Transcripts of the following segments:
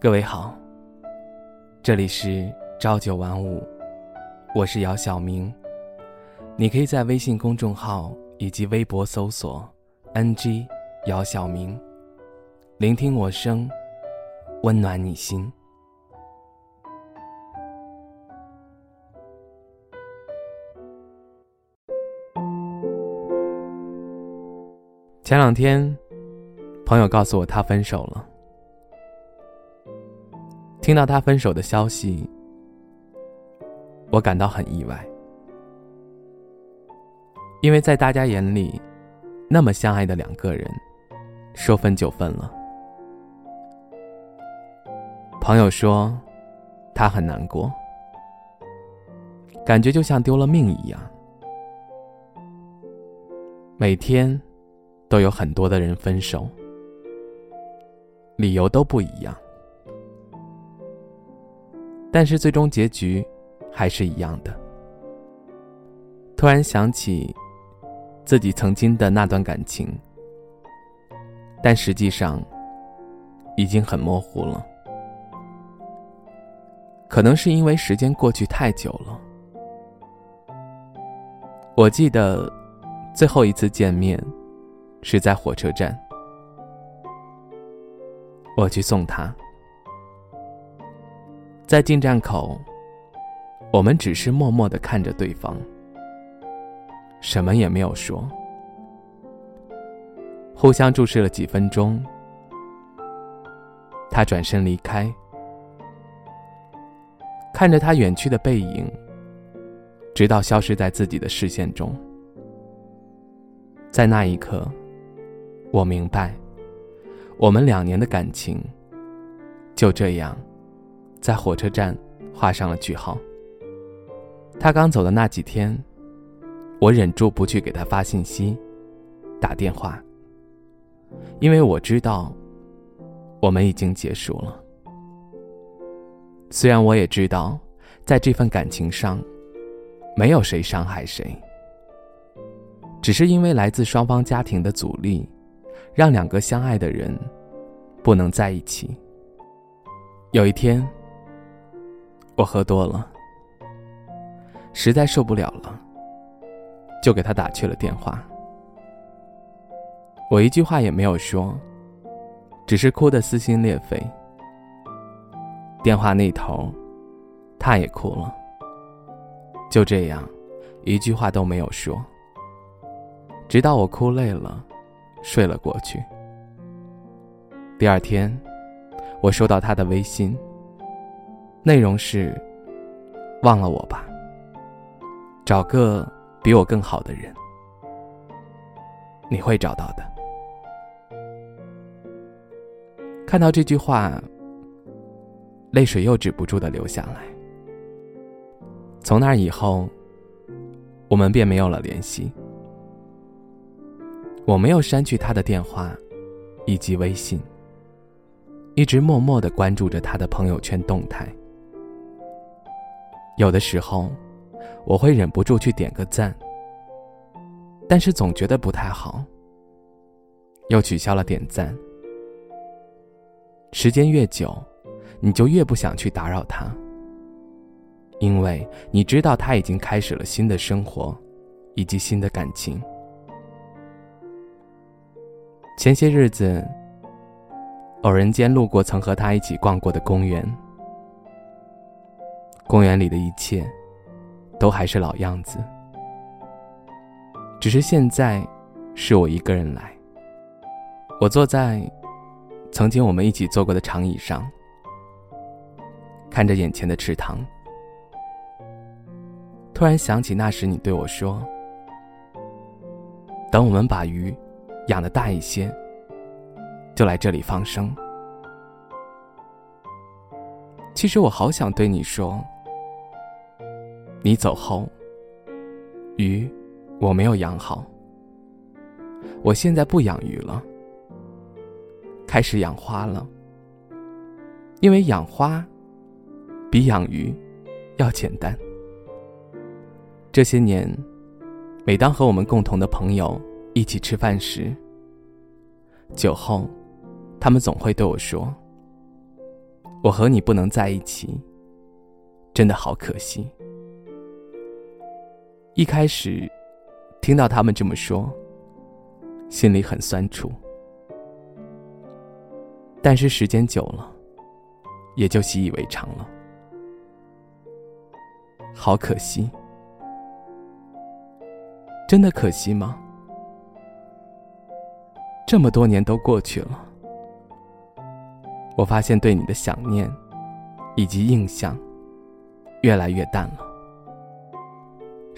各位好，这里是朝九晚五，我是姚晓明。你可以在微信公众号以及微博搜索 “ng 姚晓明”，聆听我声，温暖你心。前两天，朋友告诉我他分手了。听到他分手的消息，我感到很意外，因为在大家眼里，那么相爱的两个人，说分就分了。朋友说，他很难过，感觉就像丢了命一样。每天都有很多的人分手，理由都不一样。但是最终结局还是一样的。突然想起自己曾经的那段感情，但实际上已经很模糊了。可能是因为时间过去太久了。我记得最后一次见面是在火车站，我去送他。在进站口，我们只是默默的看着对方，什么也没有说，互相注视了几分钟。他转身离开，看着他远去的背影，直到消失在自己的视线中。在那一刻，我明白，我们两年的感情就这样。在火车站画上了句号。他刚走的那几天，我忍住不去给他发信息、打电话，因为我知道我们已经结束了。虽然我也知道，在这份感情上，没有谁伤害谁，只是因为来自双方家庭的阻力，让两个相爱的人不能在一起。有一天。我喝多了，实在受不了了，就给他打去了电话。我一句话也没有说，只是哭得撕心裂肺。电话那头，他也哭了。就这样，一句话都没有说，直到我哭累了，睡了过去。第二天，我收到他的微信。内容是：忘了我吧，找个比我更好的人，你会找到的。看到这句话，泪水又止不住的流下来。从那以后，我们便没有了联系。我没有删去他的电话以及微信，一直默默的关注着他的朋友圈动态。有的时候，我会忍不住去点个赞，但是总觉得不太好，又取消了点赞。时间越久，你就越不想去打扰他，因为你知道他已经开始了新的生活，以及新的感情。前些日子，偶然间路过曾和他一起逛过的公园。公园里的一切，都还是老样子，只是现在是我一个人来。我坐在曾经我们一起坐过的长椅上，看着眼前的池塘，突然想起那时你对我说：“等我们把鱼养的大一些，就来这里放生。”其实我好想对你说。你走后，鱼我没有养好。我现在不养鱼了，开始养花了。因为养花比养鱼要简单。这些年，每当和我们共同的朋友一起吃饭时，酒后，他们总会对我说：“我和你不能在一起，真的好可惜。一开始听到他们这么说，心里很酸楚，但是时间久了，也就习以为常了。好可惜，真的可惜吗？这么多年都过去了。我发现对你的想念，以及印象，越来越淡了。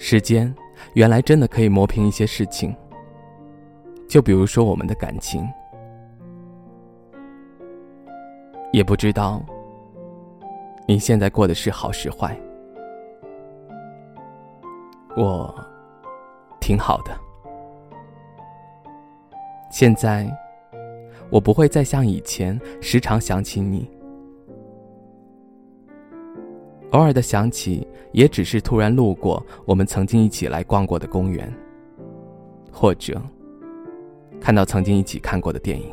时间原来真的可以磨平一些事情，就比如说我们的感情。也不知道你现在过的是好是坏，我挺好的。现在。我不会再像以前时常想起你，偶尔的想起，也只是突然路过我们曾经一起来逛过的公园，或者看到曾经一起看过的电影。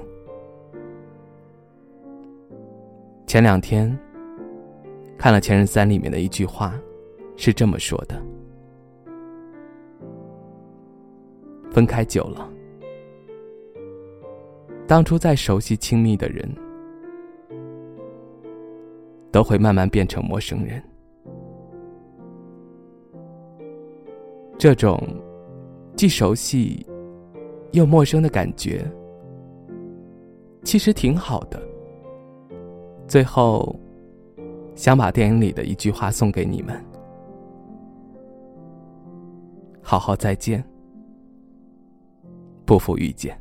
前两天看了《前任三》里面的一句话，是这么说的：分开久了。当初再熟悉亲密的人，都会慢慢变成陌生人。这种既熟悉又陌生的感觉，其实挺好的。最后，想把电影里的一句话送给你们：好好再见，不负遇见。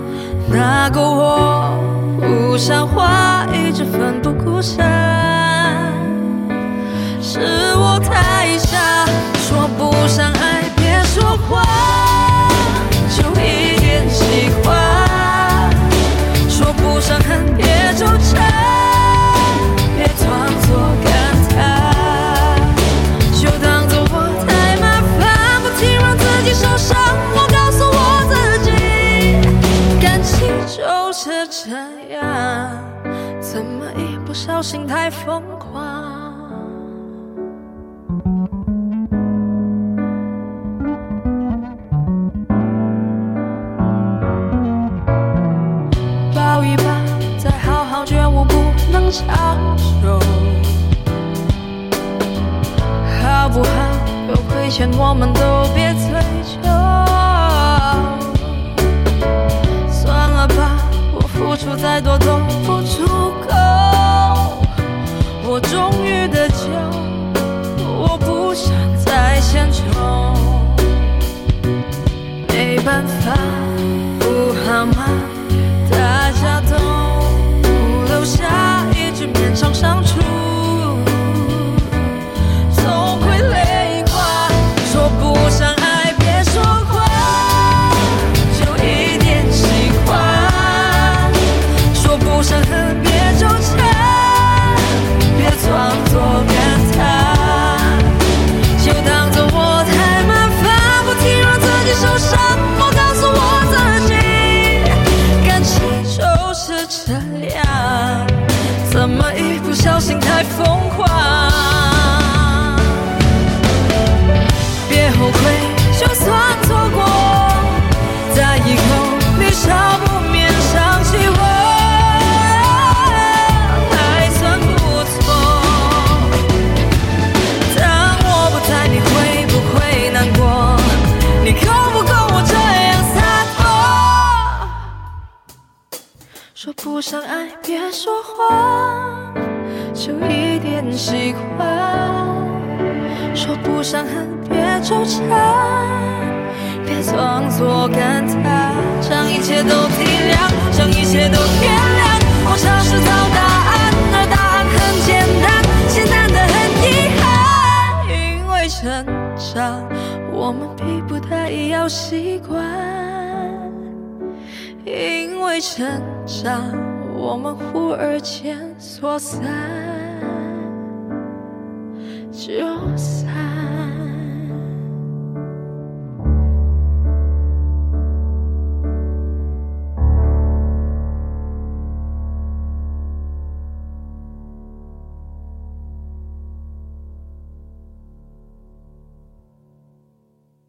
那个我不像话，一直奋不顾身，是我太傻，这样，怎么一不小心太疯狂？抱一抱，再好好觉悟，不能长久，好不好？有亏欠，我们都别追究。说再多都不出口，我终于得救，不小心太疯狂别后悔就算错过在以后你少不免想起我还算不错当我不在你会不会难过你够不够我这样洒脱说不上爱别说谎。就一点习惯。说不上恨，别纠缠，别装作感叹，将一切都体谅，将一切都原谅。我尝试找答案，而答案很简单，简单的很遗憾。因为成长，我们逼不得已要习惯。因为成长，我们忽而间错散。